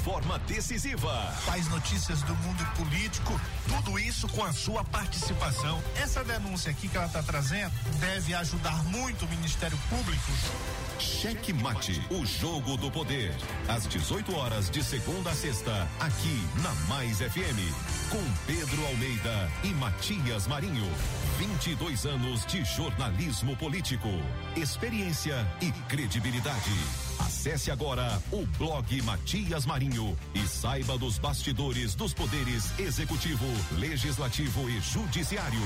forma decisiva. Faz notícias do mundo político, tudo isso com a sua participação. Essa denúncia aqui que ela está trazendo deve ajudar muito o Ministério Público. Cheque Mate, o jogo do poder. Às 18 horas de segunda a sexta, aqui na Mais FM, com Pedro Almeida e Matias Marinho. 22 anos de jornalismo político, experiência e credibilidade. Acesse agora o blog Matias Marinho e saiba dos bastidores dos poderes executivo, legislativo e judiciário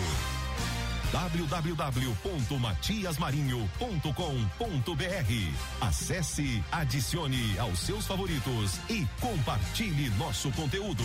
www.matiasmarinho.com.br. Acesse, adicione aos seus favoritos e compartilhe nosso conteúdo.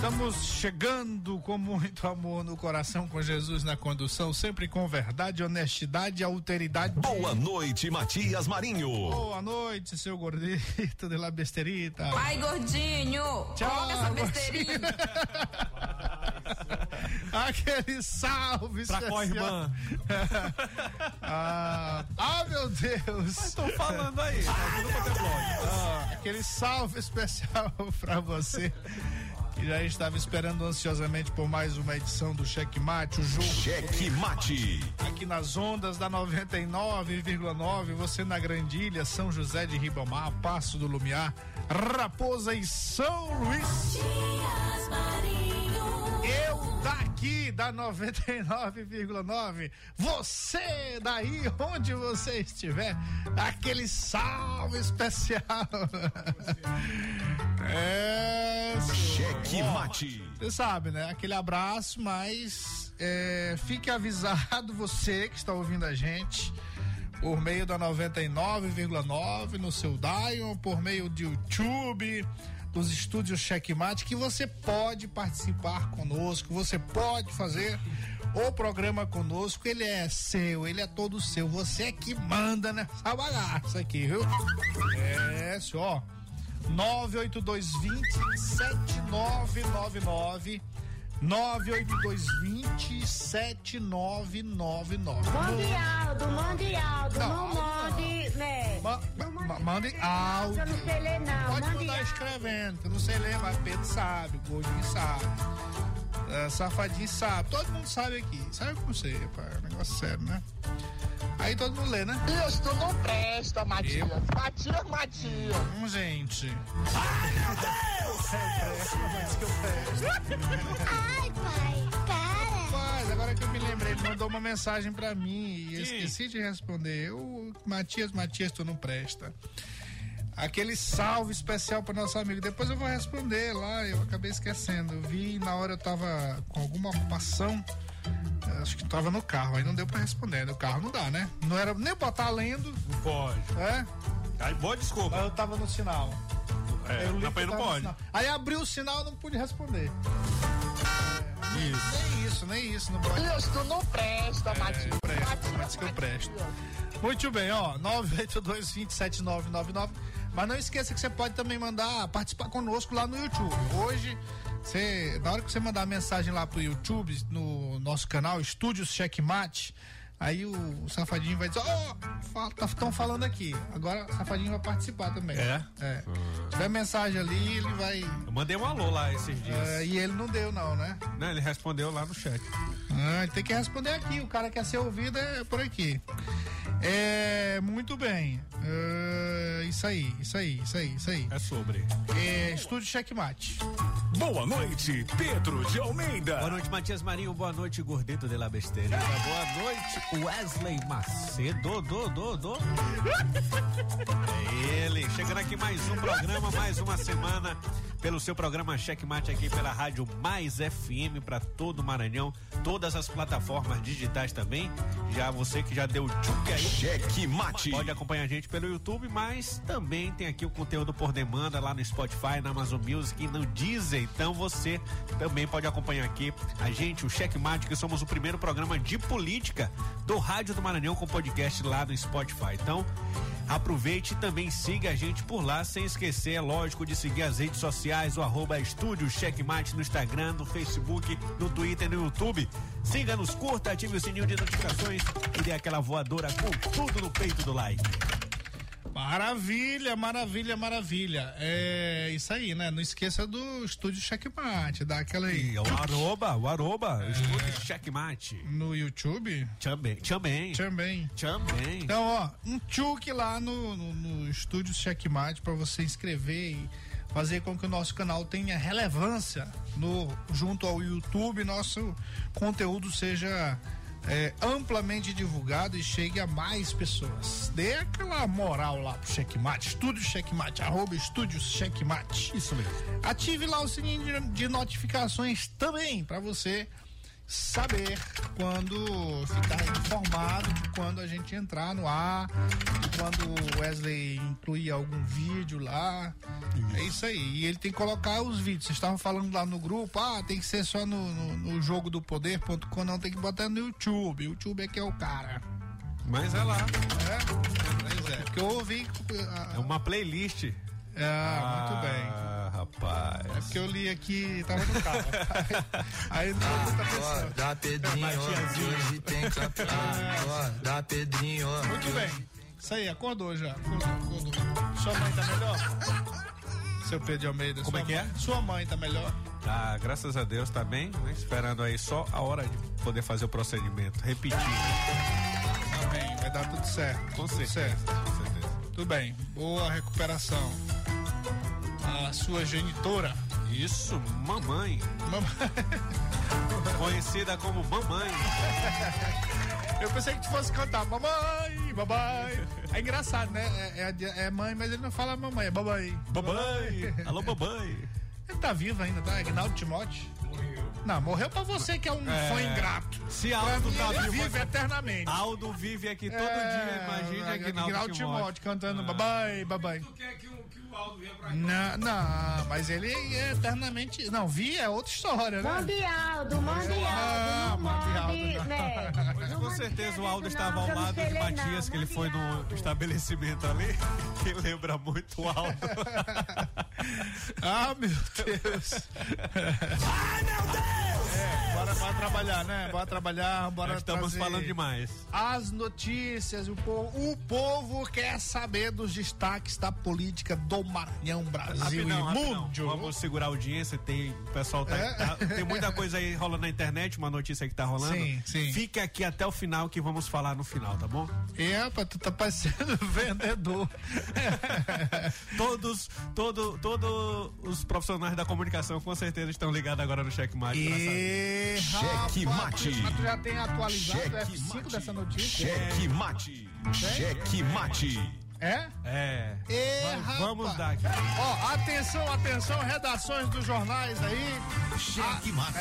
Estamos chegando com muito amor no coração, com Jesus na condução, sempre com verdade, honestidade e alteridade. Boa noite, Matias Marinho. Boa noite, seu gordito de la besterita. Ai, gordinho! Tchau, Coloca essa besteirinha. Aquele salve Pra qual especial. irmã? ah, ah, meu Deus. Estão falando aí. blog. Ah, aquele salve especial pra você. Que já estava esperando ansiosamente por mais uma edição do Cheque Mate, o jogo. Cheque Mate. Aqui nas ondas da 99,9, você na Grandilha, São José de Ribamar, Passo do Lumiar, Raposa e São Luís. Eu daqui da 99,9, você daí onde você estiver, aquele salve especial. É, Cheque Mate. Você sabe, né? Aquele abraço, mas é, fique avisado você que está ouvindo a gente por meio da 99,9 no seu Dion, por meio do YouTube, dos estúdios Checkmate, que você pode participar conosco, você pode fazer o programa conosco, ele é seu, ele é todo seu, você é que manda nessa bagaça aqui, viu? É, só. 98220 7999 98220 7999 Mande Aldo, mande Aldo, Não, não, mande, né? Ma- ma- mande mande áudio. Eu não sei ler não, Pode mande mandar áudio. escrevendo, que eu não sei ler, mas Pedro sabe, o Gordinho sabe. É, safadinho sabe, todo mundo sabe aqui. Sabe como você, pá, é um negócio sério, né? Aí todo mundo lê, né? Isso não presta, Matias. Matias, Matias. Hum, gente. Ai, pai, para. Agora que eu me lembrei, ele mandou uma mensagem pra mim e eu esqueci de responder. Eu, Matias, Matias, tu não presta. Aquele salve especial para nosso amigo. Depois eu vou responder lá, eu acabei esquecendo. Eu vi na hora eu tava com alguma ocupação. Acho que tava no carro, aí não deu pra responder. No carro não dá, né? Não era nem botar lendo, Não pode. é? Aí, boa desculpa. Mas eu tava no sinal. É, não, aí não tava no pode. sinal. Aí abriu o sinal, não pude responder. Isso. Nem isso, nem isso, não pode. Isso não presta, Matias. presto, mas que eu presto. Muito bem, ó, 982-27999. Mas não esqueça que você pode também mandar, participar conosco lá no YouTube. Hoje, você, na hora que você mandar a mensagem lá pro YouTube, no nosso canal Estúdios Checkmate, aí o, Safadinho vai dizer, ó, estão falando aqui. Agora o Safadinho vai participar também. É? É. Se tiver mensagem ali, ele vai. Eu mandei um alô lá esses dias. é, e ele não deu, não, né? Né, ele respondeu lá no chat. Ah, ele tem que responder aqui. O cara quer ser ouvido é por aqui. É, muito bem. É, isso aí, isso aí, isso aí, isso aí. É sobre. É, estúdio Checkmate. Boa noite, Pedro de Almeida. Boa noite, Matias Marinho. Boa noite, Gordito de la Besteira. Boa noite, Wesley Macedo. Do, do, do. É ele. Chegando aqui mais um programa, mais uma semana. Pelo seu programa Checkmate aqui pela Rádio Mais FM para todo o Maranhão. Todas as plataformas digitais também. Já você que já deu tchuc aí. Cheque mate. Pode acompanhar a gente pelo YouTube, mas também tem aqui o conteúdo por demanda lá no Spotify, na Amazon Music e no Deezer. Então você também pode acompanhar aqui a gente, o Checkmate, que somos o primeiro programa de política do Rádio do Maranhão com podcast lá no Spotify. Então, aproveite e também siga a gente por lá, sem esquecer, é lógico, de seguir as redes sociais, o arroba Estúdio Checkmate no Instagram, no Facebook, no Twitter e no YouTube. Siga-nos, curta, ative o sininho de notificações e dê aquela voadora tudo no peito do like. Maravilha, maravilha, maravilha. É isso aí, né? Não esqueça do estúdio Checkmate, dá aquela aí. E o arroba, o arroba, É. Estúdio Checkmate. No YouTube Também, também, também. também. Então, ó, um tchuk lá no, no, no estúdio Checkmate para você inscrever e fazer com que o nosso canal tenha relevância no junto ao YouTube, nosso conteúdo seja é, amplamente divulgado e chegue a mais pessoas. Dê aquela moral lá pro Checkmate, estúdio Checkmate, arroba estúdios Checkmate. Isso mesmo. Ative lá o sininho de, de notificações também para você saber quando ficar informado de quando a gente entrar no ar, de quando o Wesley incluir algum vídeo lá. É isso aí. E ele tem que colocar os vídeos. Vocês estavam falando lá no grupo, ah, tem que ser só no, no, no jogo do poder.com, não, tem que botar no YouTube. O YouTube é que é o cara. Mas é lá. É? Pois é. Porque eu ouvi. É uma playlist. Ah, muito bem. Ah, rapaz. É porque eu li aqui, tava no carro. Aí não dá muita atenção. Da Pedrinho, hoje tem campeonato. ó, Da Pedrinho, Muito bem. Isso aí, acordou já. Acordou, acordou. Sua mãe tá melhor? Seu Pedro de Almeida. Como é que é? mãe- Sua mãe tá melhor? Ah, graças a Deus tá bem, né? Esperando aí só a hora de poder fazer o procedimento. Repetir. Amém. Vai dar tudo certo. Com tudo certeza. certo. Com certeza. Tudo bem. Boa recuperação. A sua genitora. Isso, mamãe. Mamãe. Conhecida como mamãe. Eu pensei que tu fosse cantar mamãe, mamãe. É engraçado, né? É, é- é mãe, mas ele não fala mamãe, é mamãe. Mamãe. Alô, mamãe. Ele tá vivo ainda, tá? Agnaldo Timóteo? Não, morreu pra você que é um É. fã ingrato. Se Pra Aldo mim, tá ele vivo vive eternamente. Aldo vive aqui todo É, dia, imagine Agnaldo Aguinaldo Timóteo Timóteo. cantando babai, babai. quer que o, que o Aldo venha pra cá? Não, não, mas ele é eternamente. Não, vi é outra história, né? Mundialdo, Mundialdo, Ah, não Mundialdo, mande, não. né? Mas com certeza o Aldo estava ao lado de Matias, que ele foi no estabelecimento ali, que lembra muito o Aldo. Ah, meu Deus. Ai, meu Deus! É, Bora, bora trabalhar, né? Bora trabalhar, bora Já estamos trazer falando demais. As notícias, o povo, o povo quer saber dos destaques da política do Maranhão, Brasil Rapidão, e mundo. Vamos segurar a audiência. Tem, o pessoal tá, É? tá- tem muita coisa aí rolando na internet, uma notícia que tá rolando. Sim, sim. Fique aqui até o final que vamos falar no final, tá bom? É, rapaz, tu tá parecendo vendedor. Todos, todo, todo os profissionais da comunicação com certeza estão ligados agora no checkmate. pra E, Cheque rapaz, mate. Mas tu já tem atualizado o Cheque F5 mate. dessa notícia? Cheque mate. Cheque mate. É? É. E, Vamos- dar aqui. Ó, atenção, atenção, redações dos jornais aí. Cheque mate.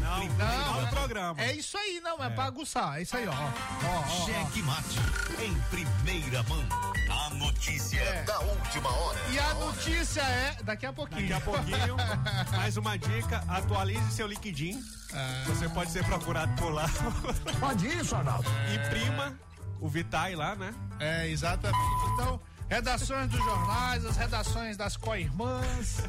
Não, final do programa. É isso aí, não, é, pra aguçar. É isso aí, ó. ó, ó, ó. Cheque mate. Em primeira mão. A notícia É. da última hora. E a notícia é daqui a pouquinho. Daqui a pouquinho, mais uma dica: atualize seu LinkedIn. Você pode ser procurado por lá. Pode isso, Arnaldo. Imprima o Vitae lá, né? É, exatamente. Então, redações dos jornais, as redações das co-irmãs,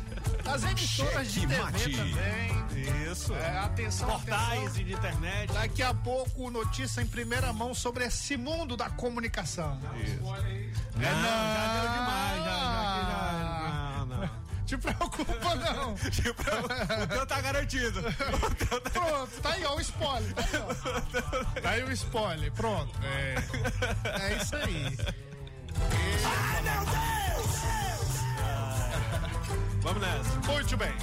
das emissoras de TV mate. também. Isso. É, atenção, Portais atenção. e de internet. Daqui a pouco, notícia em primeira mão sobre esse mundo da comunicação. Não, já deu demais, já, já, já, não. Te preocupa, não. Tipo, o teu tá garantido. O teu tá... Pronto, tá aí, ó, o spoiler. Tá aí, ó. Tá aí o spoiler, pronto. É, é isso aí. Vamos nessa. Muito bem.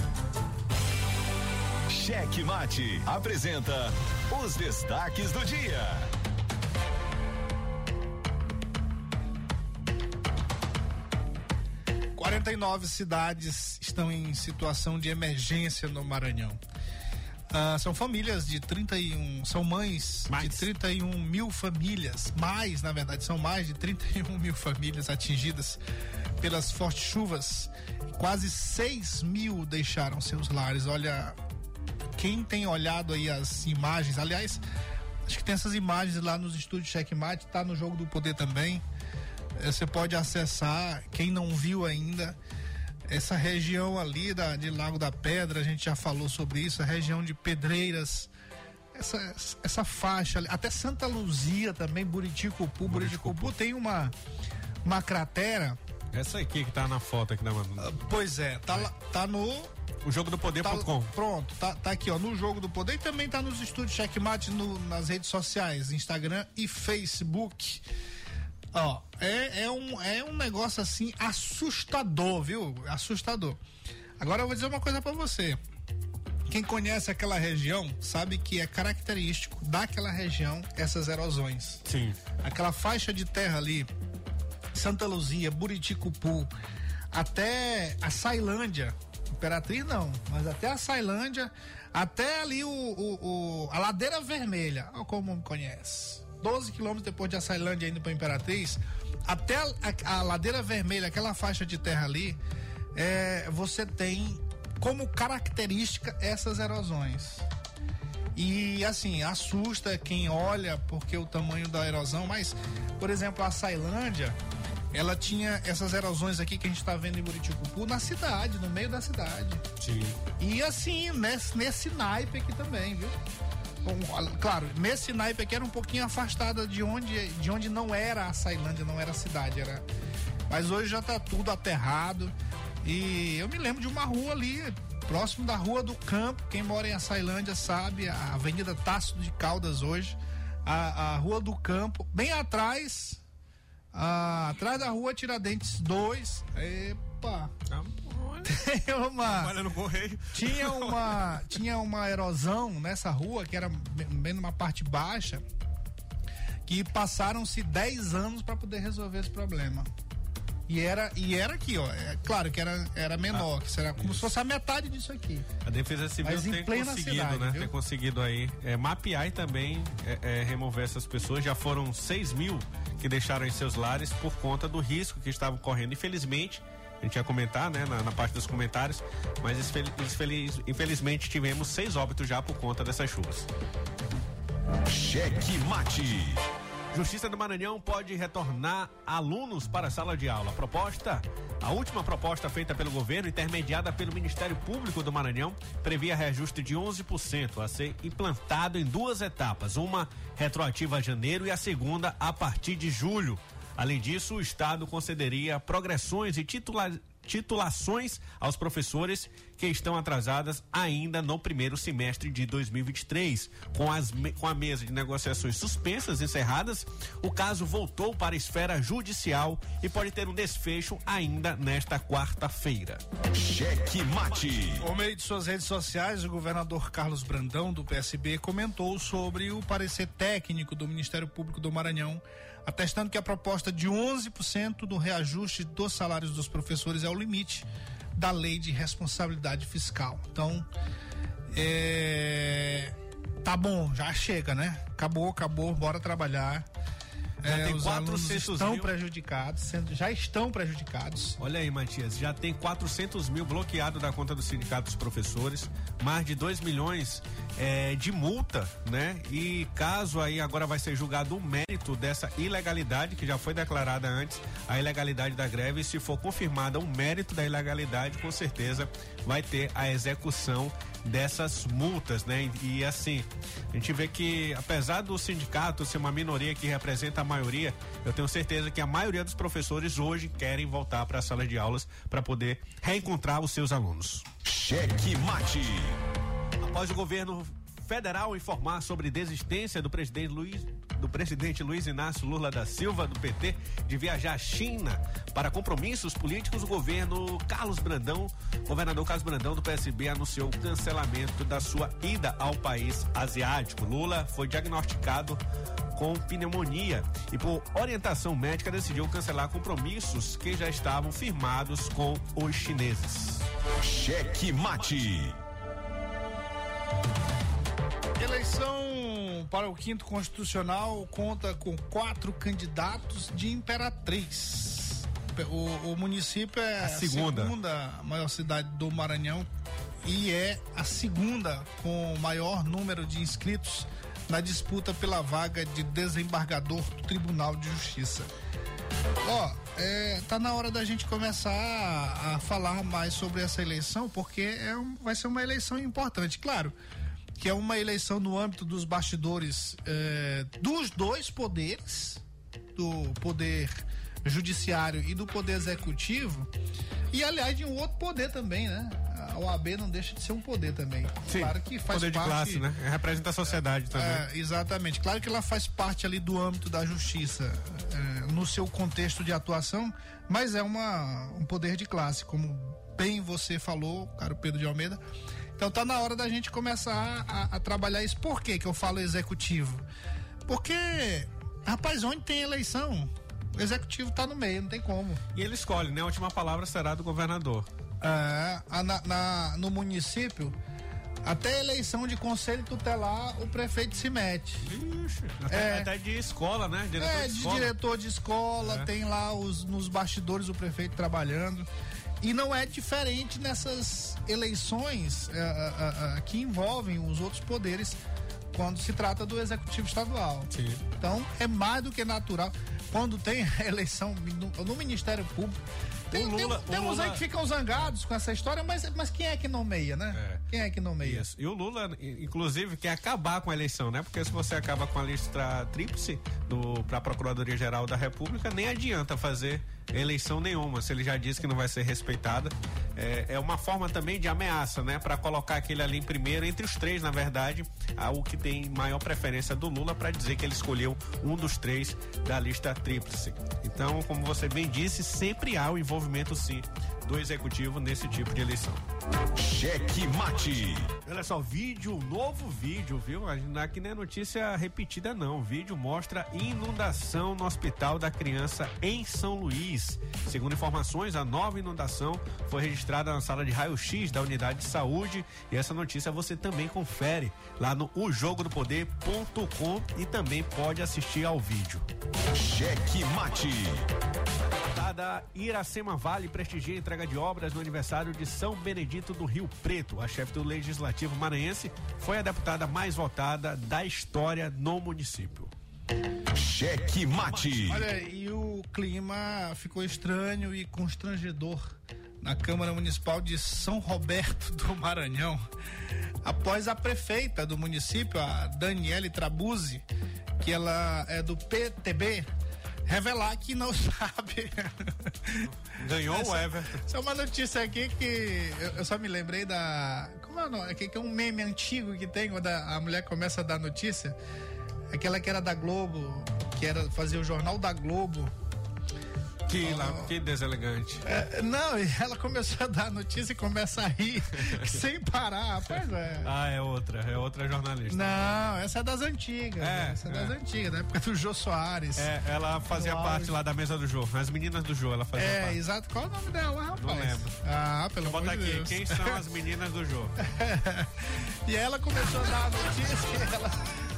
Cheque mate. Apresenta os destaques do dia. 49 cidades estão em situação de emergência no Maranhão. Ah, são famílias de 31, são mães Mais. de 31 mil famílias, mais, na verdade, são mais de 31 mil famílias atingidas pelas fortes chuvas. Quase 6 mil deixaram seus lares. Olha, quem tem olhado aí as imagens, aliás, acho que tem essas imagens lá nos estúdios Checkmate, tá no Jogo do Poder também. Eh, Você pode acessar, quem não viu ainda, essa região ali da, de Lago da Pedra, a gente já falou sobre isso, a região de Pedreiras, essa, essa faixa, ali, até Santa Luzia também, Buriticupu, Buriticupu tem uma, uma cratera, Essa aqui que tá na foto aqui da mano. pois é, tá, lá- tá no O jogo do Tá, poder.com. pronto, tá, tá aqui, ó, no Jogo do Poder e também tá nos estúdios Checkmate no, nas redes sociais, Instagram e Facebook. Ó, é, é, um, é um negócio assim assustador, viu? Assustador. Agora eu vou dizer uma coisa pra você. Quem conhece aquela região sabe que é característico daquela região essas erosões. Sim. Aquela faixa de terra ali, Santa Luzia, Buriticupu, até a Sailândia, Imperatriz não, mas até a Sailândia, até ali o, o- o- a Ladeira Vermelha, como me conhece. 12 quilômetros depois de Açailândia indo para Imperatriz, até a, a- a Ladeira Vermelha, aquela faixa de terra ali, é, você tem como característica essas erosões. E assim, assusta quem olha porque o tamanho da erosão, mas, por exemplo, a Sailândia, ela tinha essas erosões aqui que a gente está vendo em Buriticupu na cidade, no meio da cidade. Sim. E assim, nesse, nesse naipe aqui também, viu? Bom, claro, nesse naipe aqui era um pouquinho afastada de onde, de onde não era a Sailândia, não era a cidade, era. Mas hoje já tá tudo aterrado. E eu me lembro de uma rua ali, próximo da Rua do Campo. Quem mora em Açailândia sabe, a Avenida Tácito de Caldas hoje. A, a Rua do Campo, bem atrás, atrás da Rua Tiradentes 2. Epa! Tem uma. Olha no correio. Tinha uma, tinha uma erosão nessa rua, que era bem numa parte baixa, que passaram-se 10 anos para poder resolver esse problema. E era, e era aqui, ó. É, claro que era, era menor, que será como se fosse a metade disso aqui. A Defesa Civil Mas em tem conseguido, cidade, né? viu? Tem conseguido aí é, mapear e também é, é, remover essas pessoas. Já foram 6 mil que deixaram em seus lares por conta do risco que estavam correndo. Infelizmente, a gente ia comentar, né, na, na parte dos comentários, mas infeliz- infeliz- infelizmente tivemos seis óbitos já por conta dessas chuvas. Cheque mate. Justiça do Maranhão pode retornar alunos para a sala de aula. A proposta, a última proposta feita pelo governo, intermediada pelo Ministério Público do Maranhão, previa reajuste de 11% a ser implantado em duas etapas, uma retroativa a janeiro e a segunda a partir de julho. Além disso, o Estado concederia progressões e titula titulações aos professores que estão atrasadas ainda no primeiro semestre de 2023. Com, as, com a mesa de negociações suspensas, encerradas, o caso voltou para a esfera judicial e pode ter um desfecho ainda nesta quarta-feira. Cheque mate. Por meio de suas redes sociais, o governador Carlos Brandão, do PSB, comentou sobre o parecer técnico do Ministério Público do Maranhão atestando que a proposta de 11% do reajuste dos salários dos professores é o limite da lei de responsabilidade fiscal. Então, é, tá bom, já chega, né? Acabou, acabou, bora trabalhar. Já É, tem os alunos 400 estão mil. prejudicados, sendo, já estão prejudicados. Olha aí, Matias, já tem 400 mil bloqueado da conta do Sindicato dos Professores, mais de 2 milhões eh, de multa, né? E caso aí agora vai ser julgado o mérito dessa ilegalidade, que já foi declarada antes, a ilegalidade da greve, se for confirmada o mérito da ilegalidade, com certeza vai ter a execução dessas multas, né? E, e assim, a gente vê que apesar do sindicato ser uma minoria que representa a maioria, eu tenho certeza que a maioria dos professores hoje querem voltar para a sala de aulas para poder reencontrar os seus alunos. Cheque mate. Após o governo federal informar sobre desistência do presidente Luiz do presidente Luiz Inácio Lula da Silva do PT de viajar à China para compromissos políticos, o governo Carlos Brandão, governador Carlos Brandão do PSB anunciou o cancelamento da sua ida ao país asiático. Lula foi diagnosticado com pneumonia e por orientação médica decidiu cancelar compromissos que já estavam firmados com os chineses. Cheque mate. Eleição para o quinto constitucional conta com quatro candidatos de Imperatriz. O, o município é A segunda. maior cidade do Maranhão e é a segunda com o maior número de inscritos na disputa pela vaga de desembargador do Tribunal de Justiça. Ó, é, tá na hora da gente começar a, a falar mais sobre essa eleição, porque é um- vai ser uma eleição importante. Claro que é uma eleição no âmbito dos bastidores é, dos dois poderes, do poder judiciário e do poder executivo, e aliás de um outro poder também, né? A OAB não deixa de ser um poder também. claro que faz poder de parte classe, né? Representa a sociedade também. é, exatamente. Claro que ela faz parte ali do âmbito da justiça, é, no seu contexto de atuação, mas é uma, um poder de classe, como bem você falou, caro Pedro de Almeida. Então tá na hora da gente começar a, a trabalhar isso. Por que que eu falo executivo? Porque, rapaz, onde tem eleição, o executivo tá no meio, não tem como. E ele escolhe, né? A última palavra será do governador. É, na- na- no município, até eleição de conselho tutelar, o prefeito se mete. Ixi, até, É. até de escola, né? Diretor É, de de escola. diretor de escola, É. tem lá os, nos bastidores o prefeito trabalhando. E não é diferente nessas eleições é, é, é, que envolvem os outros poderes quando se trata do executivo estadual. Sim. Então é mais do que natural. Quando tem eleição no, no Ministério Público. Tem, Lula- tem, uns aí Lula- que ficam zangados com essa história, mas, mas quem é que nomeia, né? É. Quem é que nomeia? Isso. E o Lula, inclusive, quer acabar com a eleição, né? Porque se você acaba com a lista tríplice para a Procuradoria Geral da República, nem adianta fazer eleição nenhuma, se ele já disse que não vai ser respeitada. É, é uma forma também de ameaça, né? Para colocar aquele ali em primeiro, entre os três, na verdade, o que tem maior preferência do Lula para dizer que ele escolheu um dos três da lista tríplice. Então, como você bem disse, sempre há o envolvimento, sim, do executivo nesse tipo de eleição. Cheque mate. Olha só, vídeo, novo vídeo, viu? Aqui não é notícia repetida, não. O vídeo mostra inundação no Hospital da Criança em São Luís. Segundo informações, a nova inundação foi registrada na sala de raio-x da unidade de saúde. E essa notícia você também confere lá no ojogodopoder.com e também pode assistir ao vídeo. Cheque mate. Deputada Iracema Vale prestigia a entrega de obras no aniversário de São Benedito do Rio Preto. A chefe do Legislativo Maranhense foi a deputada mais votada da história no município. Cheque Mate. Olha, e o clima ficou estranho e constrangedor na Câmara Municipal de São Roberto do Maranhão, após a prefeita do município, a Daniele Trabuzzi, que ela é do PTB, revelar que não sabe. Ganhou essa, o Everton. Essa é uma notícia aqui que eu, eu só me lembrei da. Como é o nome? Que, é um meme antigo que tem quando a, a mulher começa a dar notícia. Aquela que era da Globo, que era fazer o jornal da Globo. Que, lá, que deselegante. É, não, e ela começou a dar notícia e começa a rir sem parar. Pois é. Ah, é outra, é outra jornalista. Não, essa é das antigas. É, né? essa é, é. das antigas, da época do Jô Soares. É, ela fazia parte lá da mesa do Jô. As meninas do Jô, ela fazia É, parte. exato. Qual é o nome dela, rapaz? Não lembro. Ah, pelo amor de aqui, Deus. quem são as meninas do Jô? e ela começou a dar a notícia e ela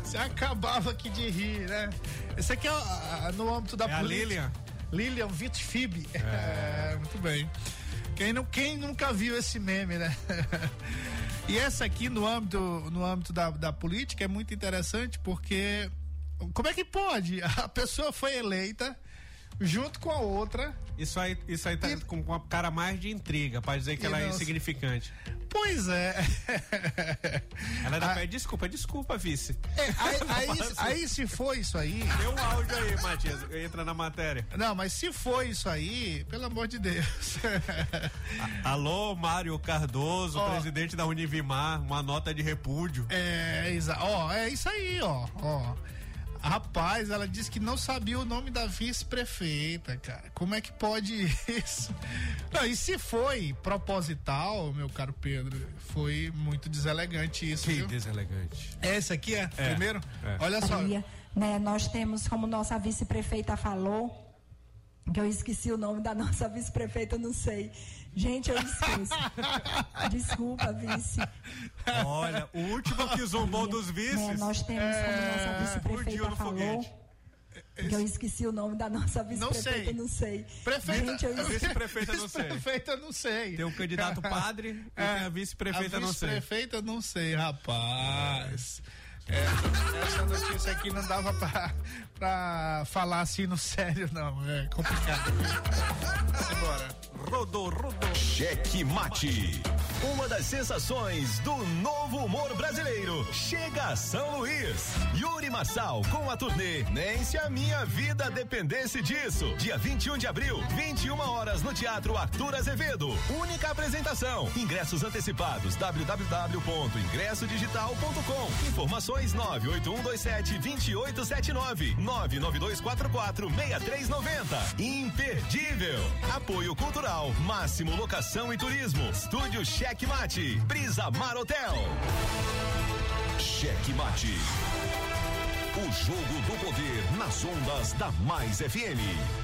se acabava aqui de rir, né? Esse aqui é a- a- no âmbito da É a política. Lilian? Lilian Vitfib. É. muito bem. Quem, não, quem nunca viu esse meme, né? e essa aqui no âmbito, no âmbito da, da política é muito interessante porque como é que pode? A pessoa foi eleita junto com a outra. Isso aí, isso aí tá com uma cara mais de intriga, pra dizer que E ela é não- insignificante. Pois é. Ela ainda Ah. pede desculpa, desculpa, vice. É, aí, aí- aí se foi isso aí. Dê um áudio aí, Matias, entra na matéria. Não, mas se foi isso aí, pelo amor de Deus. Alô, Mário Cardoso, Ó. presidente da Univimar, uma nota de repúdio. É, ó, é isso aí, ó, ó. Rapaz, ela disse que não sabia o nome da vice-prefeita, cara. Como é que pode isso? Não, e se foi proposital, meu caro Pedro, foi muito deselegante isso, Que viu? deselegante. Esse aqui é, É, primeiro? é. Olha só. Maria, né, nós temos, como nossa vice-prefeita falou, que eu esqueci o nome da nossa vice-prefeita, não sei. Gente, eu esqueço. Desculpa, vice. Olha, o último que zombou dos Né, vices. nós temos, como nossa explodiu vice-prefeita falou, foguete. que eu esqueci o nome da nossa vice-prefeita, sei. não sei. Prefeita, Gente, eu esqueci. Vice-prefeita, não sei. Vice-prefeita, não sei. Tem um candidato padre e tem a vice-prefeita, a não sei. vice-prefeita, não sei, rapaz. É, essa notícia aqui não dava pra, pra falar assim no sério, não. É complicado. Simbora. Rodou, rodou. Cheque Mate. Uma das sensações do novo humor brasileiro chega a São Luís. Yuri Marçal com a turnê Nem se a minha vida dependesse disso. Dia 21 de abril, 21 horas no Teatro Arthur Azevedo. Única apresentação. Ingressos antecipados www.ingressodigital.com. Informações 98127 2879 99244 6390. Imperdível. Apoio Cultural, Máximo Locação e Turismo, Estúdio Cheque Mate, Brisa Mar Hotel. Cheque Mate. O jogo do poder nas ondas da Mais FM.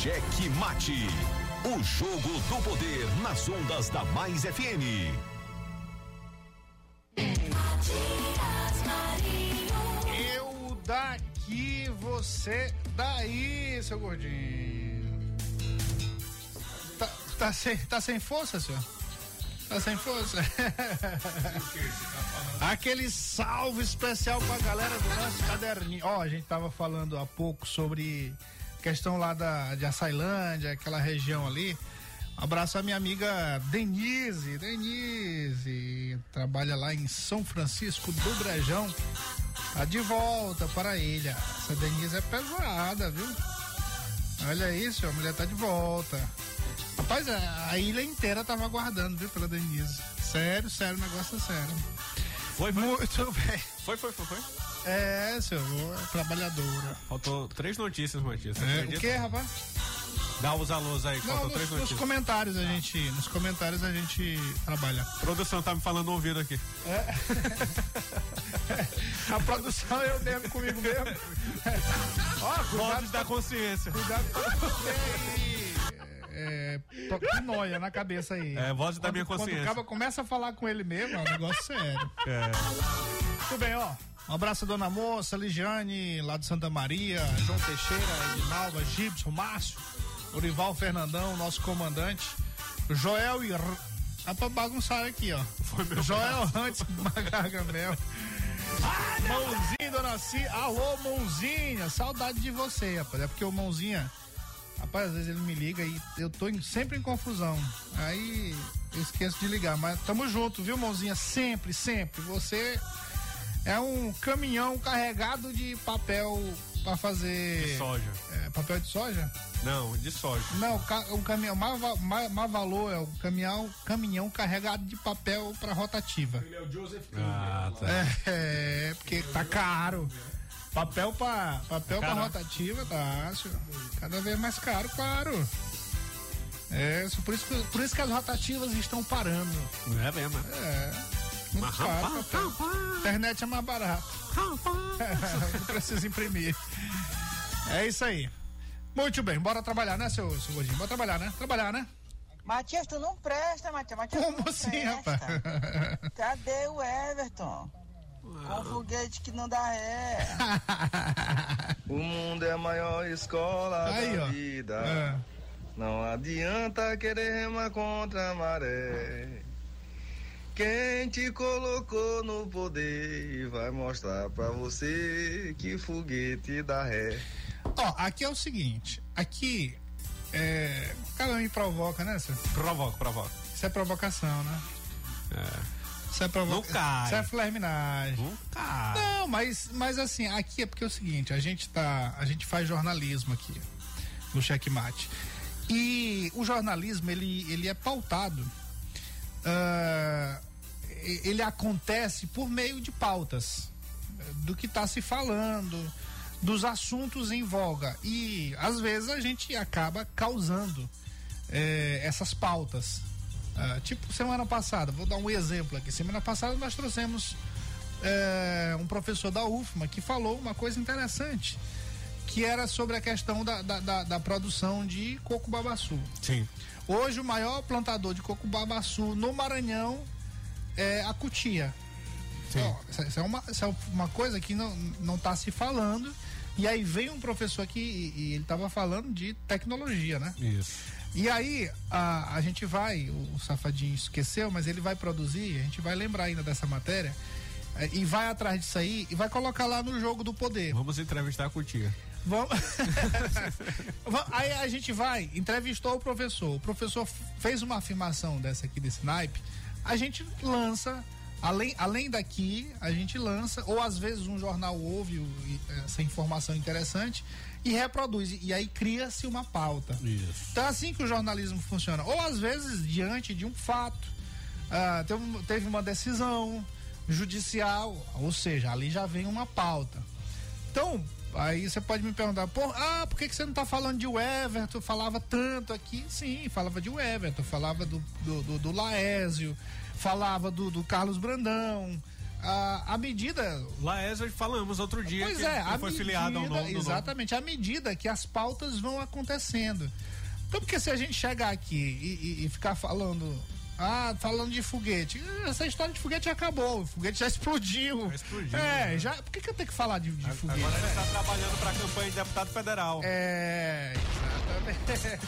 Cheque Mate. O jogo do poder nas ondas da Mais FM. Eu daqui, você daí, seu gordinho. Tá, tá sem, tá sem força, senhor? Tá sem força? Aquele salve especial pra galera do nosso caderninho. Ó, a gente tava falando há pouco sobre questão lá da, de Açailândia, aquela região ali. Abraço à minha amiga Denise. Denise trabalha lá em São Francisco do Brejão. Tá de volta para a ilha. Essa Denise é pesada, viu? Olha isso, a mulher tá de volta. Rapaz, a, a ilha inteira tava aguardando, viu, pela Denise. Sério, sério, o negócio é sério. Foi, foi. Muito bem. Foi, foi, foi, foi. É, seu, trabalhadora. Faltou três notícias, Matias. É, o que, rapaz? Dá os alôs aí, Não, faltou nos, três nos notícias. comentários a gente, nos comentários a gente trabalha. A produção tá me falando no ouvido aqui. A produção eu mesmo comigo mesmo. Ó, Vozes cuidado, da consciência. cuidado pra você. É, noia na cabeça aí. É, vozes da minha Quando o consciência. cara começa a falar com ele mesmo, é um negócio sério. É. Tudo bem, ó. Um abraço a Dona Moça, Ligiane, lá de Santa Maria, João Teixeira, Edinalva, Gibson, Márcio, Orival Fernandão, nosso comandante, Joel e. Dá pra bagunçar aqui, ó. Joel antes Magargamel. Mãozinha, Dona C. Alô, Mãozinha. Saudade de você, rapaz. É porque o Mãozinha. Rapaz, às vezes ele me liga e eu tô em- sempre em confusão. Aí eu esqueço de ligar. Mas tamo junto, viu, Mãozinha? Sempre, sempre. Você é um caminhão carregado de papel pra fazer. De soja. É, papel de soja? Não, de soja. Não, o caminhão, mais, va- mais, mais valor é o caminhão, caminhão carregado de papel pra rotativa. Ele é o Joseph Ah, tá. É, é, porque tá caro. Papel pra, papel Caraca. rotativa, tá, senhor. Cada vez mais caro, claro. É, isso- por isso, que, por isso que as rotativas estão parando. É mesmo. é. Muito Mas, caro. rapaz, papel. Internet é mais barato. Não precisa imprimir. É isso aí. Muito bem, bora trabalhar, né, seu, seu gordinho? Bora trabalhar, né? Trabalhar, né? Matias, tu não presta, Matias. Matias tu Como não assim, presta. rapaz? Cadê o Everton? Com foguete que não dá ré. O mundo é a maior escola Aí, da ó. vida. É. Não adianta querer remar contra a maré. Quem te colocou no poder vai mostrar pra você que foguete dá ré. Ó, aqui é o seguinte, aqui é. O cara me provoca, né, senhor? Provoca, provoca. Isso é provocação, né? É. Isso é provocação. Isso é flerminagem. Não mas, mas assim, aqui é porque é o seguinte, a gente tá. A gente faz jornalismo aqui no checkmate. E o jornalismo, ele, ele é pautado. e- ele acontece por meio de pautas eh, do que está se falando, dos assuntos em voga. E às vezes a gente acaba causando eh, essas pautas. Ah, tipo semana passada, vou dar um exemplo aqui. Semana passada nós trouxemos eh, um professor da UFMA que falou uma coisa interessante, que era sobre a questão da, da, da- da produção de coco babaçu. Sim. Hoje o maior plantador de coco babaçu no Maranhão é a Cutia. Ó, Isso, é uma, isso é uma coisa que não, não tá se falando. E aí veio um professor aqui e, e ele estava falando de tecnologia, né? Isso. E aí a, a gente vai, o Safadinho esqueceu, mas ele vai produzir, a gente vai lembrar ainda dessa matéria, eh, e vai atrás disso aí e vai colocar lá no jogo do poder. Vamos entrevistar a Cutia. Vamos... Va- Aí a gente vai, entrevistou o professor. O professor fez uma afirmação dessa aqui, desse naipe. A gente lança, além, além daqui, a gente lança, ou às vezes um jornal ouve essa informação interessante e reproduz. E aí cria-se uma pauta. Isso. Então é assim que o jornalismo funciona. Ou às vezes diante de um fato, ah, teve, teve uma decisão judicial, ou seja, ali já vem uma pauta. Então, aí você pode me perguntar, por, ah, por que, que você não tá falando de Everton? Falava tanto aqui. Sim, falava de Everton, falava do, do, do, do Laésio, falava do, do Carlos Brandão. Ah, a medida Laésio, falamos outro dia Pois que é, a foi medida, filiado ao nome. Exatamente, à medida que as pautas vão acontecendo. Então, porque se a gente chegar aqui e, e- e ficar falando Ah, falando de foguete. Essa história de foguete já acabou. O foguete já explodiu. Já explodiu, É, né? já. Por que, que eu tenho que falar de, de foguete? Agora ele está trabalhando para a campanha de deputado federal. É, exatamente.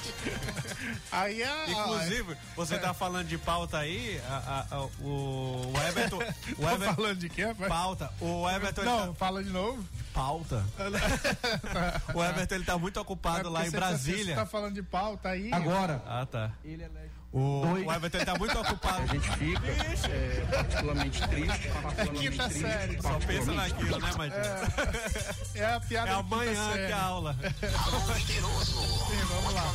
Aí a. Inclusive, você tá falando de pauta aí, a- a- a- o, o Everton. O Everton falando de quê, rapaz? pauta. O Everton. ele Não, tá- fala de novo. pauta. o Everton ele tá muito ocupado lá É porque em você- Brasília. Você tá falando de pauta aí. Ah, tá. O, o Everton ele tá muito ocupado. A gente fica é, particularmente triste. Quinta série. Só pensa naquilo, né, Madinho? É a piada É amanhã que é a aula. Sim, vamos lá.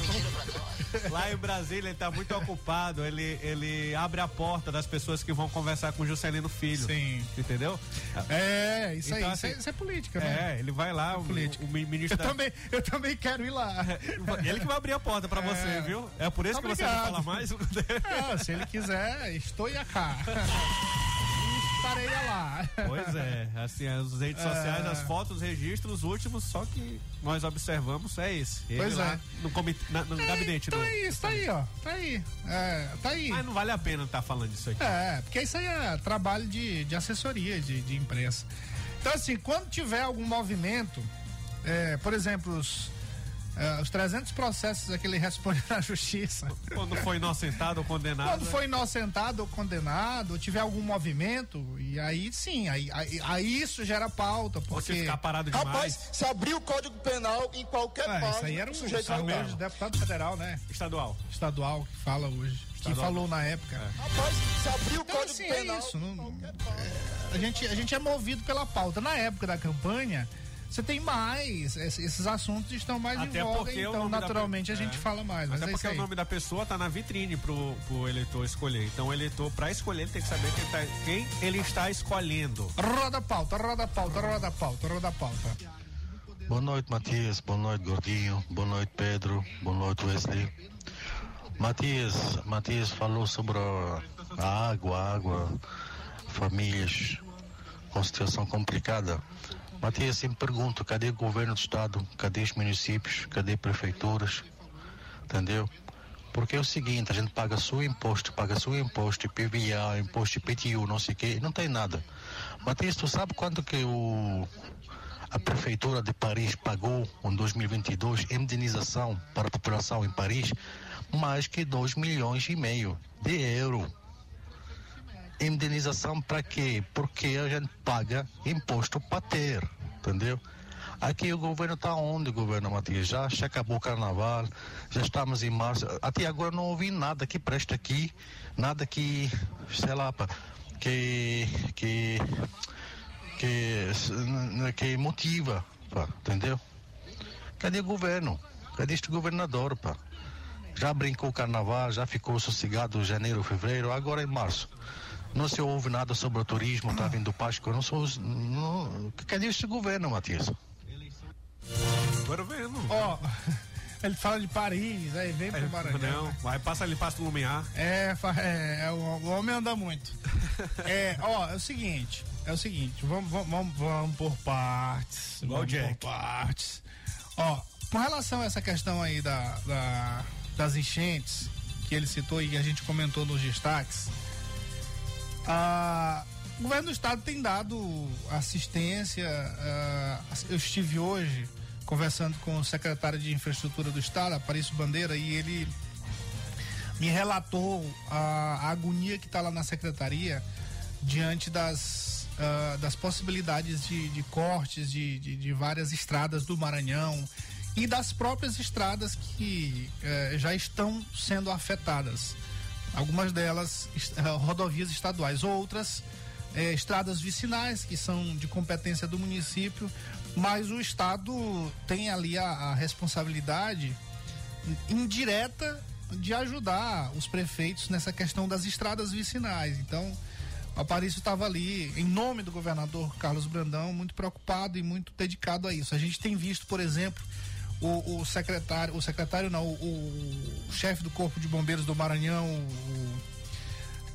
Lá em Brasília ele tá muito ocupado. Ele, ele abre a porta das pessoas que vão conversar com o Juscelino Filho. Sim. Entendeu? É, isso aí. Então, isso, é, assim, isso é política, né? É, ele vai lá, o, política. o ministro Eu da- também, eu também quero ir lá. Ele que vai abrir a porta pra você, É. viu? É por isso que você não fala mais? Ah, se ele quiser, estou cá. Estarei lá. Pois é, assim, as redes É. sociais, as fotos, os registros, os últimos, só que nós observamos é esse. Ele Pois é. no, comitê, na- no gabinete Então do. é isso, tá aí, ó. Tá aí. É, tá aí. Mas não vale a pena estar falando disso aqui. É, porque isso aí é trabalho de, de assessoria, de, de imprensa. Então, assim, quando tiver algum movimento, é, por exemplo, os, é, os 300 processos que ele responde na justiça. Quando foi inocentado ou condenado. Quando foi inocentado ou condenado, ou tiver algum movimento, e aí sim, aí, aí, aí isso gera pauta, Você porque... ficar parado demais. Rapaz, se abrir o Código Penal em qualquer É, página, isso aí era um sujeito estar. deputado federal, né? Estadual. Estadual que fala hoje. Que falou na época. Rapaz, se abrir o Então, Código assim, é Penal isso. Não, é, a, gente, a gente é movido pela pauta. Na época da campanha, você tem mais, es- esses assuntos estão mais Até em voga, porque o então nome da naturalmente pe- a gente é. fala mais. Mas Até é porque isso aí. o nome da pessoa tá na vitrine pro, pro eleitor escolher. Então o eleitor, pra escolher, ele tem que saber quem, tá- quem ele está escolhendo. Roda a pauta, roda a pauta, roda a pauta, roda a pauta. Boa noite, Matias. Boa noite, Gordinho. Boa noite, Pedro. Boa noite, Wesley. Matias, Matias falou sobre a a água, água, famílias com situação complicada. Matias, sempre pergunto, cadê o governo do estado? Cadê os municípios? Cadê prefeituras? Entendeu? Porque é o seguinte, a gente paga seu imposto, paga seu imposto, IPVA, imposto IPTU, não sei o quê, não tem nada. Matias, tu sabe quanto que o a prefeitura de Paris pagou em 2022 indenização para a população em Paris mais que 2 milhões e meio de euro. Indenização para quê? Porque a gente paga imposto para ter, entendeu? Aqui o governo está onde, governo Matias? Já, já acabou o carnaval, já estamos em março. Até agora não ouvi nada que presta aqui, nada que, sei lá, que, que, que, que motiva, pá, entendeu? Cadê o governo? Cadê este governador, pá? Já brincou o carnaval, já ficou sossegado janeiro, fevereiro, agora em março. Não se ouve nada sobre o turismo, tá vindo Páscoa, não sou. Não, cadê este governo, Matias? Agora vendo. Ó, ele fala de Paris, aí vem pro Maranhão. Não, vai, passa ali, passa no Lumiar. É, fa- é, é, o, o homem anda muito. É, ó, é o seguinte, é o seguinte, vamos, vamos, vamos, vamos por partes. Igual o vamos Jack. por partes. Ó, com relação a essa questão aí da, da- das enchentes, que ele citou e que a gente comentou nos destaques, a- o governo do estado tem dado assistência. ah, eu estive hoje conversando com o secretário de infraestrutura do estado, Aparício Bandeira, e ele me relatou a, agonia que está lá na secretaria diante das, ah, das possibilidades de, de cortes de, de, de várias estradas do Maranhão e das próprias estradas que eh, já estão sendo afetadas. Algumas delas eh, rodovias estaduais, outras eh, estradas vicinais que são de competência do município, mas o estado tem ali a, a responsabilidade indireta de ajudar os prefeitos nessa questão das estradas vicinais. Então, o Aparício estava ali, em nome do governador Carlos Brandão, muito preocupado e muito dedicado a isso. A gente tem visto, por exemplo, o, o secretário, o secretário não, o, o chefe do Corpo de Bombeiros do Maranhão,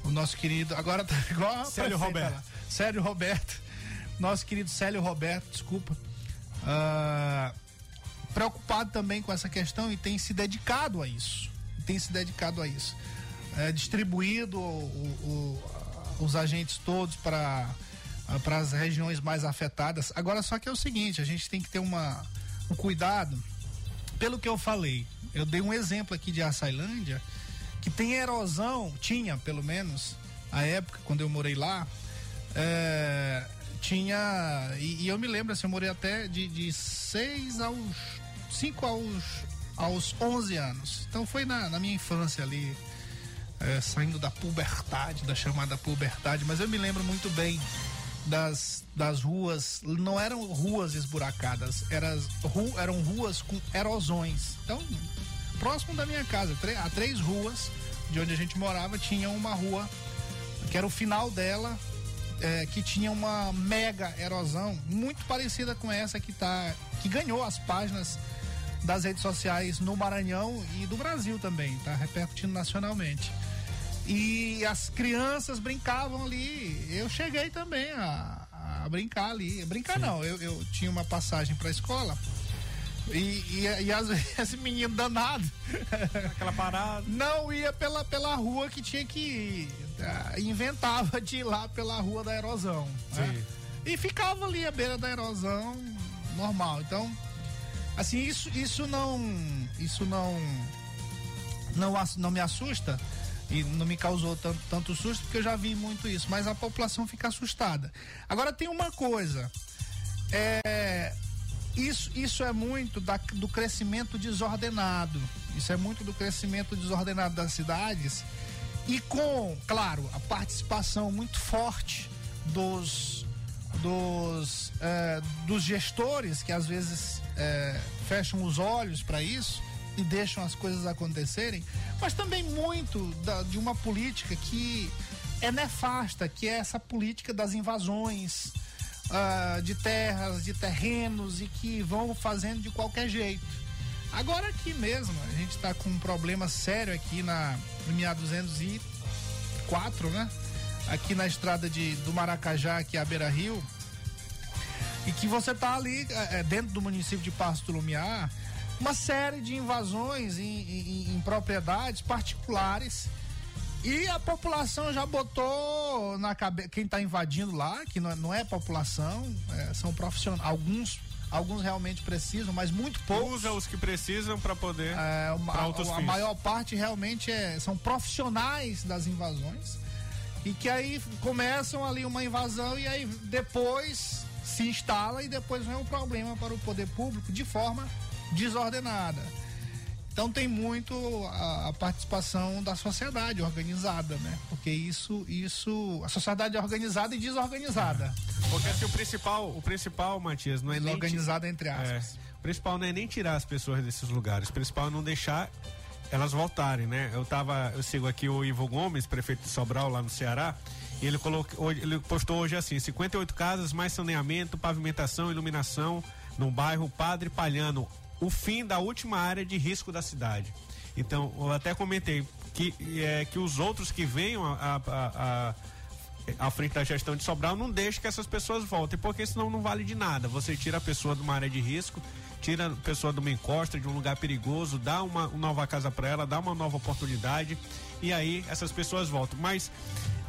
o, o nosso querido, agora tá igual Célio Roberto. lá. Célio Roberto, nosso querido Célio Roberto, desculpa. Ah, preocupado também com essa questão e tem se dedicado a isso. Tem se dedicado a isso. é, distribuído o, o, os agentes todos para para as regiões mais afetadas. Agora só que é o seguinte, a gente tem que ter uma, um cuidado. Pelo que eu falei, eu dei um exemplo aqui de Açailândia, que tem erosão, tinha pelo menos, a época quando eu morei lá, é, tinha. E, e, eu me lembro assim, eu morei até de, de 6 aos. 5 aos, aos 11 anos. Então foi na, na minha infância ali, é, saindo da puberdade, da chamada puberdade, mas eu me lembro muito bem das, das ruas, não eram ruas esburacadas, eram, ru, eram ruas com erosões. Então, próximo da minha casa, a três ruas de onde a gente morava, tinha uma rua que era o final dela, é, que tinha uma mega erosão muito parecida com essa que tá que ganhou as páginas das redes sociais no Maranhão e do Brasil também, tá repercutindo nacionalmente. E as crianças brincavam ali. Eu cheguei também a, a brincar ali. Brincar Sim. não, eu, eu tinha uma passagem para a escola. E, e, e às vezes esse menino danado. Aquela parada. Não ia pela, pela rua que tinha que ir. Ah, inventava de ir lá pela rua da erosão. Né? E ficava ali à beira da erosão normal. Então, assim, isso, isso não. Isso não. Não, não me assusta e não me causou tanto, tanto susto porque eu já vi muito isso, mas a população fica assustada. Agora tem uma coisa, é, isso, isso é muito da, do crescimento desordenado, isso é muito do crescimento desordenado das cidades e com, claro, a participação muito forte dos dos, é, dos gestores que às vezes é, fecham os olhos para isso e deixam as coisas acontecerem, mas também muito da, de uma política que é nefasta, que é essa política das invasões uh, de terras, de terrenos e que vão fazendo de qualquer jeito. Agora aqui mesmo, a gente está com um problema sério aqui na MA 204, né? Aqui na estrada de, do Maracajá, aqui a Beira Rio. E que você tá ali é, dentro do município de Pasto do Lumiar, uma série de invasões em, em, em propriedades particulares. E a população já botou na cabeça. Quem está invadindo lá, que não, é, não é população, é, são profissionais. Alguns, alguns realmente precisam, mas muito poucos. Usa os que precisam para poder. É, uma, a, a maior parte realmente é, são profissionais das invasões. E que aí começam ali uma invasão e aí depois se instala e depois vem um problema para o poder público de forma desordenada. Então tem muito a, a, participação da sociedade organizada, né? Porque isso, isso, a sociedade é organizada e desorganizada. Porque assim, o principal, o principal, Matias, não é nem organizada entre aspas. É, o principal não é nem tirar as pessoas desses lugares, o principal é não deixar elas voltarem, né? Eu tava, eu sigo aqui o Ivo Gomes, prefeito de Sobral lá no Ceará, e ele colocou, ele postou hoje assim, 58 casas, mais saneamento, pavimentação, iluminação no bairro Padre Palhano, o fim da última área de risco da cidade. Então, eu até comentei que, é, que os outros que venham a, a, a à frente da gestão de Sobral, não deixe que essas pessoas voltem, porque senão não vale de nada. Você tira a pessoa de uma área de risco, tira a pessoa de uma encosta, de um lugar perigoso, dá uma, uma nova casa para ela, dá uma nova oportunidade e aí essas pessoas voltam. Mas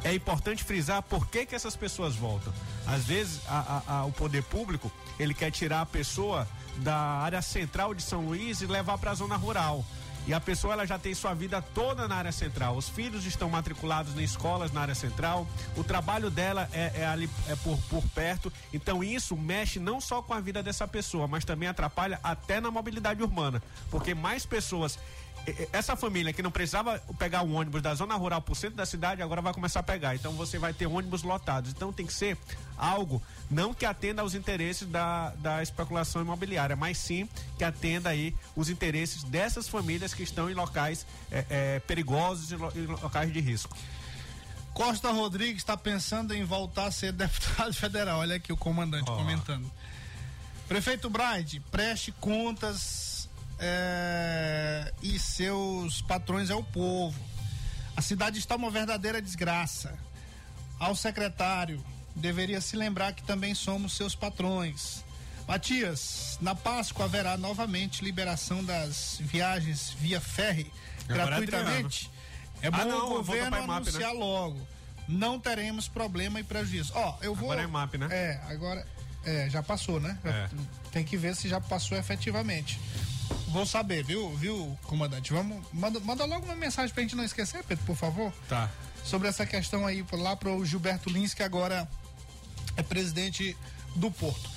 é importante frisar por que, que essas pessoas voltam. Às vezes a, a, a, o poder público ele quer tirar a pessoa da área central de São Luís e levar para a zona rural. E a pessoa ela já tem sua vida toda na área central. Os filhos estão matriculados em escolas na área central. O trabalho dela é, é ali é por, por perto. Então isso mexe não só com a vida dessa pessoa, mas também atrapalha até na mobilidade urbana, porque mais pessoas essa família que não precisava pegar um ônibus da zona rural para o centro da cidade, agora vai começar a pegar. Então você vai ter ônibus lotados. Então tem que ser algo não que atenda aos interesses da, da especulação imobiliária, mas sim que atenda aí os interesses dessas famílias que estão em locais é, é, perigosos e locais de risco. Costa Rodrigues está pensando em voltar a ser deputado federal. Olha aqui o comandante oh. comentando. Prefeito Braide, preste contas é, e seus patrões é o povo. A cidade está uma verdadeira desgraça. Ao secretário, deveria se lembrar que também somos seus patrões. Matias, na Páscoa haverá novamente liberação das viagens via ferry gratuitamente. É bom Ah, não, o governo IMAP, anunciar logo. Não teremos problema e prejuízo. Ó, eu vou. Agora é IMAP, né? É, agora. É, já passou, né? É. Tem que ver se já passou efetivamente. Vou saber, viu, viu, comandante? Vamos. Manda, manda logo uma mensagem pra gente não esquecer, Pedro, por favor. Tá. Sobre essa questão aí, lá pro Gilberto Lins, que agora é presidente do Porto.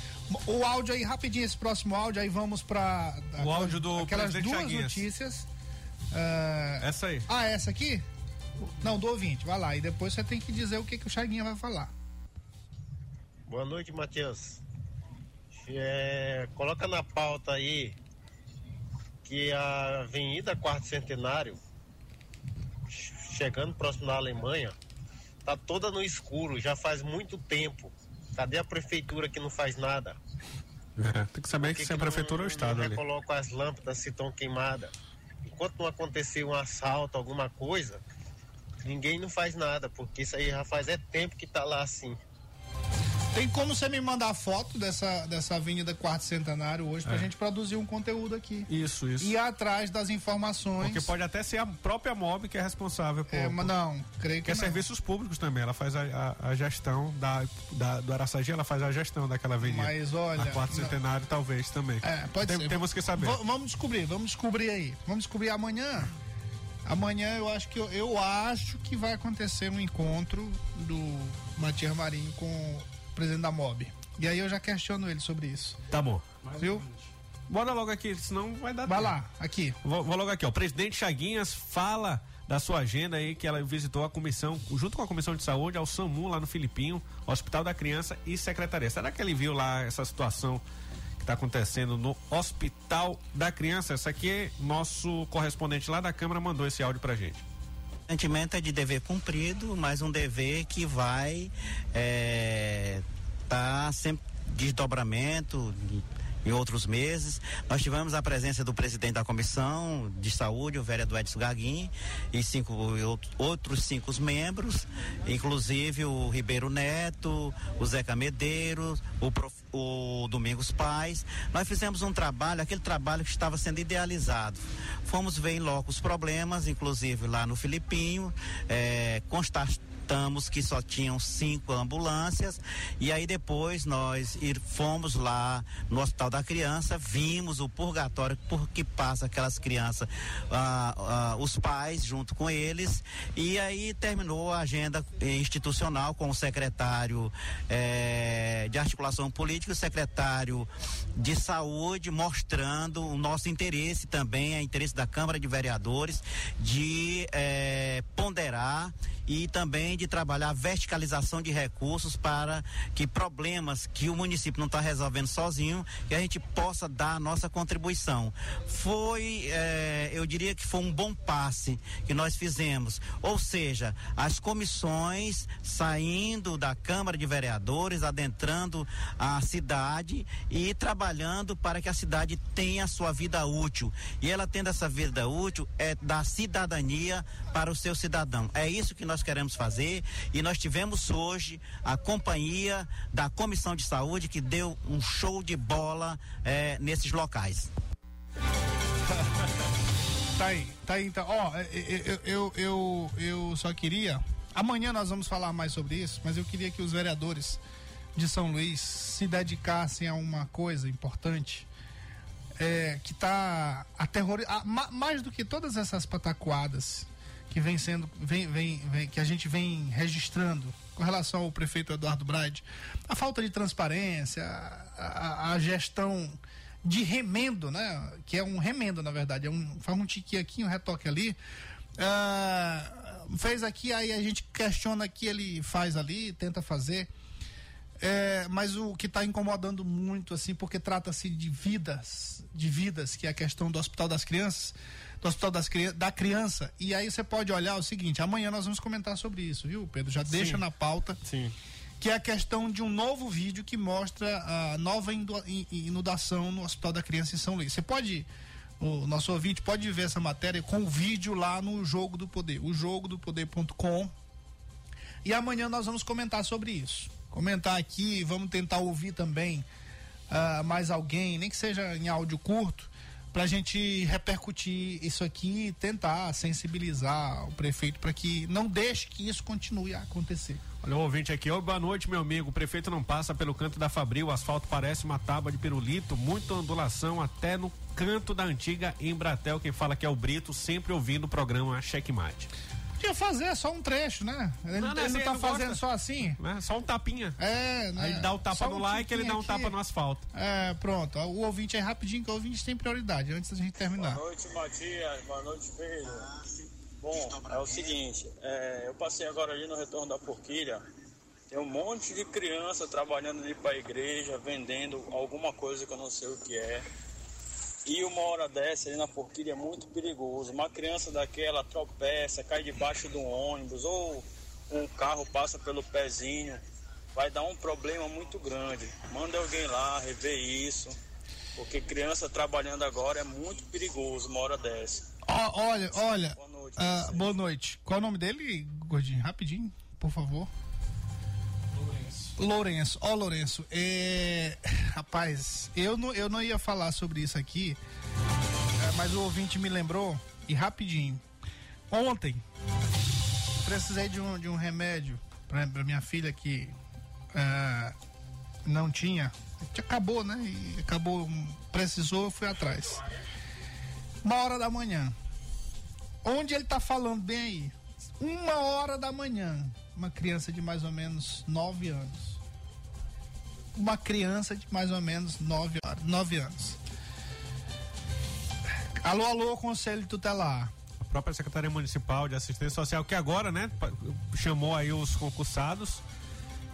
O áudio aí, rapidinho, esse próximo áudio, aí vamos pra. O áudio do aquelas presidente duas Chaguinhas. notícias. Ah, Essa aí. ah, essa aqui? Não, do ouvinte, vai lá. E depois você tem que dizer o que, que o Chaguinha vai falar. Boa noite, Matheus. É, coloca na pauta aí que a Avenida Quarto Centenário, chegando próximo da Alemanha, tá toda no escuro, já faz muito tempo. Cadê a prefeitura que não faz nada? É, tem que saber que, se é a prefeitura ou o Estado não ali. recoloca as lâmpadas se estão queimadas. Enquanto não acontecer um assalto, alguma coisa, ninguém não faz nada, porque isso aí já faz é tempo que tá lá assim. Tem como você me mandar foto dessa, dessa Avenida Quarto Centenário hoje pra É. gente produzir um conteúdo aqui? Isso, isso. E ir atrás das informações. Porque pode até ser a própria MOB que é responsável por. É, mas não, creio que Que é não. serviços públicos também. Ela faz a, a- a gestão da, da- do Araçagi, ela faz a gestão daquela avenida. Mas olha, A quarto não- centenário, talvez também. É, pode Tem- ser. Temos que saber. V- vamos descobrir, vamos descobrir aí. Vamos descobrir amanhã. Amanhã eu acho que eu, eu acho que vai acontecer um encontro do Matias Marinho com presidente da MOB. E aí eu já questiono ele sobre isso. Tá bom. Viu? Bora logo aqui, senão vai dar Vai tempo. lá, aqui. Vou, vou logo aqui, ó. O presidente Chaguinhas fala da sua agenda aí, que ela visitou a comissão, junto com a comissão de saúde, ao SAMU lá no Filipinho, Hospital da Criança e Secretaria. Será que ele viu lá essa situação que está acontecendo no Hospital da Criança? Essa aqui, é nosso correspondente lá da Câmara mandou esse áudio pra gente. Sentimento é de dever cumprido, mas um dever que vai é, tá sempre desdobramento em outros meses. Nós tivemos a presença do presidente da comissão de saúde, o vereador Edson Gaguin, e cinco out- outros cinco membros, inclusive o Ribeiro Neto, o Zeca Medeiros, o, prof- o Domingos Paz. Nós fizemos um trabalho, aquele trabalho que estava sendo idealizado. Fomos ver em loco os problemas, inclusive lá no Filipinho, é, constatamos que só tinham cinco ambulâncias e aí depois nós ir, fomos lá no Hospital da Criança, vimos o purgatório por que passa aquelas crianças, ah, ah, os pais junto com eles e aí terminou a agenda institucional com o secretário eh, de articulação política, o secretário de saúde mostrando o nosso interesse também, o interesse da Câmara de Vereadores de eh, ponderar e também de trabalhar a verticalização de recursos para que problemas que o município não está resolvendo sozinho, que a gente possa dar a nossa contribuição. Foi, eh, eu diria que foi um bom passe que nós fizemos, ou seja, as comissões saindo da Câmara de Vereadores, adentrando a cidade e trabalhando para que a cidade tenha a sua vida útil. E ela tendo essa vida útil é da cidadania para o seu cidadão. É isso que nós queremos fazer e nós tivemos hoje a companhia da Comissão de Saúde que deu um show de bola eh, nesses locais. Tá aí, tá aí então. Ó, é, é, eu, eu, eu, eu só queria. Amanhã nós vamos falar mais sobre isso, mas eu queria que os vereadores de São Luís se dedicassem a uma coisa importante. É, que está aterrorizando. Mais do que todas essas pataquadas que vem sendo. Vem, vem, vem- que a gente vem registrando com relação ao prefeito Eduardo Braide, a falta de transparência, a, a- a gestão de remendo, né? Que é um remendo, na verdade. É um, faz um tique aqui, um retoque ali. Ah, fez aqui, aí a gente questiona que ele faz ali, tenta fazer. É, mas o que está incomodando muito, assim, porque trata-se de vidas, de vidas, que é a questão do Hospital das Crianças, do Hospital das, da Criança. E aí você pode olhar o seguinte: amanhã nós vamos comentar sobre isso, viu, Pedro? Já deixa Sim. na pauta. Sim. Que é a questão de um novo vídeo que mostra a nova inundação no Hospital da Criança em São Luís. Você pode, o nosso ouvinte pode ver essa matéria com o vídeo lá no Jogo do Poder, o jogodopoder.com. E amanhã nós vamos comentar sobre isso. Comentar aqui, vamos tentar ouvir também ah, mais alguém, nem que seja em áudio curto, pra gente repercutir isso aqui e tentar sensibilizar o prefeito para que não deixe que isso continue a acontecer. Olha o ouvinte aqui, Ô, boa noite, meu amigo. O prefeito não passa pelo canto da Fabril, o asfalto parece uma tábua de pirulito, muita ondulação até no canto da antiga Embratel. Quem fala que é o Brito, sempre ouvindo o programa Checkmate. Podia fazer só um trecho, né? Ele Não, ele não tá ele fazendo gosta. só assim. Né? Só um tapinha. É, né? Aí ele dá o tapa Só no um like, ele dá um tiquinho tapa aqui. no asfalto. É, pronto. O ouvinte é rapidinho, que o ouvinte tem prioridade, antes da gente terminar. Boa noite, Matias. Boa noite, Pedro. Bom, é o seguinte, é, eu passei agora ali no retorno da Porquilha. Tem um monte de criança trabalhando ali para a igreja, vendendo alguma coisa que eu não sei o que é. E uma hora dessa ali na Porquilha é muito perigoso. Uma criança daquela tropeça, cai debaixo de um ônibus ou um carro passa pelo pezinho. Vai dar um problema muito grande. Manda alguém lá rever isso. Porque criança trabalhando agora é muito perigoso uma hora dessa. Ó, olha, olha. ah, boa noite. Qual é o nome dele, gordinho? Rapidinho, por favor. Lourenço. Ó, Lourenço, é... rapaz, eu não, eu não ia falar sobre isso aqui, é, mas o ouvinte me lembrou, e rapidinho. Ontem, precisei de um, de um remédio pra minha filha que ah, não tinha, acabou, né? E acabou, precisou, eu fui atrás. Uma hora da manhã. Onde ele tá falando bem aí? Uma hora da manhã. Uma criança de mais ou menos nove anos. Uma criança de mais ou menos nove, horas- nove anos. Alô, alô, Conselho Tutelar. A própria Secretaria Municipal de Assistência Social, que agora, né, chamou aí os concursados,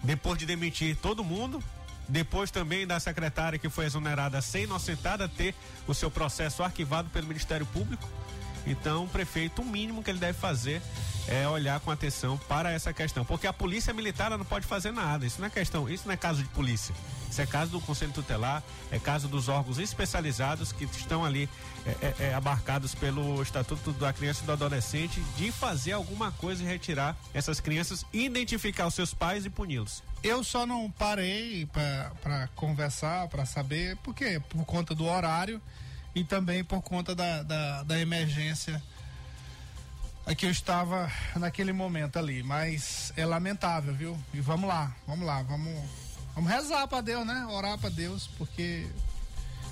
depois de demitir todo mundo, depois também da secretária que foi exonerada sem inocentada ter o seu processo arquivado pelo Ministério Público. Então, o prefeito, o mínimo que ele deve fazer é olhar com atenção para essa questão, porque a polícia militar não pode fazer nada. Isso não é questão, isso não é caso de polícia. Isso é caso do Conselho Tutelar, é caso dos órgãos especializados que estão ali é, é, é, abarcados pelo Estatuto da Criança e do Adolescente de fazer alguma coisa e retirar essas crianças, identificar os seus pais e puni-los. Eu só não parei para conversar, para saber, porque por conta do horário e também por conta da, da, da emergência a que eu estava naquele momento ali. Mas é lamentável, viu? E vamos lá, vamos lá, vamos, vamos rezar para Deus, né? Orar para Deus, porque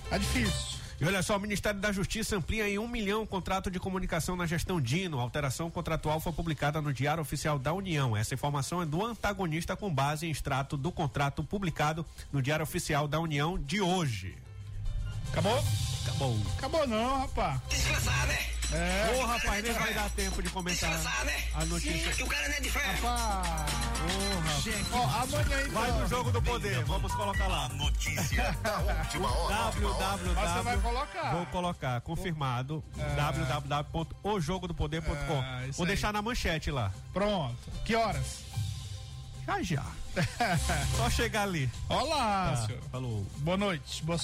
é difícil. E olha só, o Ministério da Justiça amplia em um milhão o contrato de comunicação na gestão Dino. A alteração contratual foi publicada no Diário Oficial da União. Essa informação é do antagonista com base em extrato do contrato publicado no Diário Oficial da União de hoje. Acabou? Acabou. Acabou não, rapaz. Descansar, né? É. Ô, rapaz, nem vai dar tempo de comentar Descansar, né? a notícia. Que o cara não é de ferro. Rapaz. Ó, amanhã então. Vai no jogo do poder, vamos colocar lá. Notícia última hora. www. Você vai colocar. Vou colocar, confirmado. É. www.ojogodopoder.com. É, Vou aí. deixar na manchete lá. Pronto. Que horas? Já já. Só chegar ali. Olá, Tá, senhor. Falou. Boa noite. Boa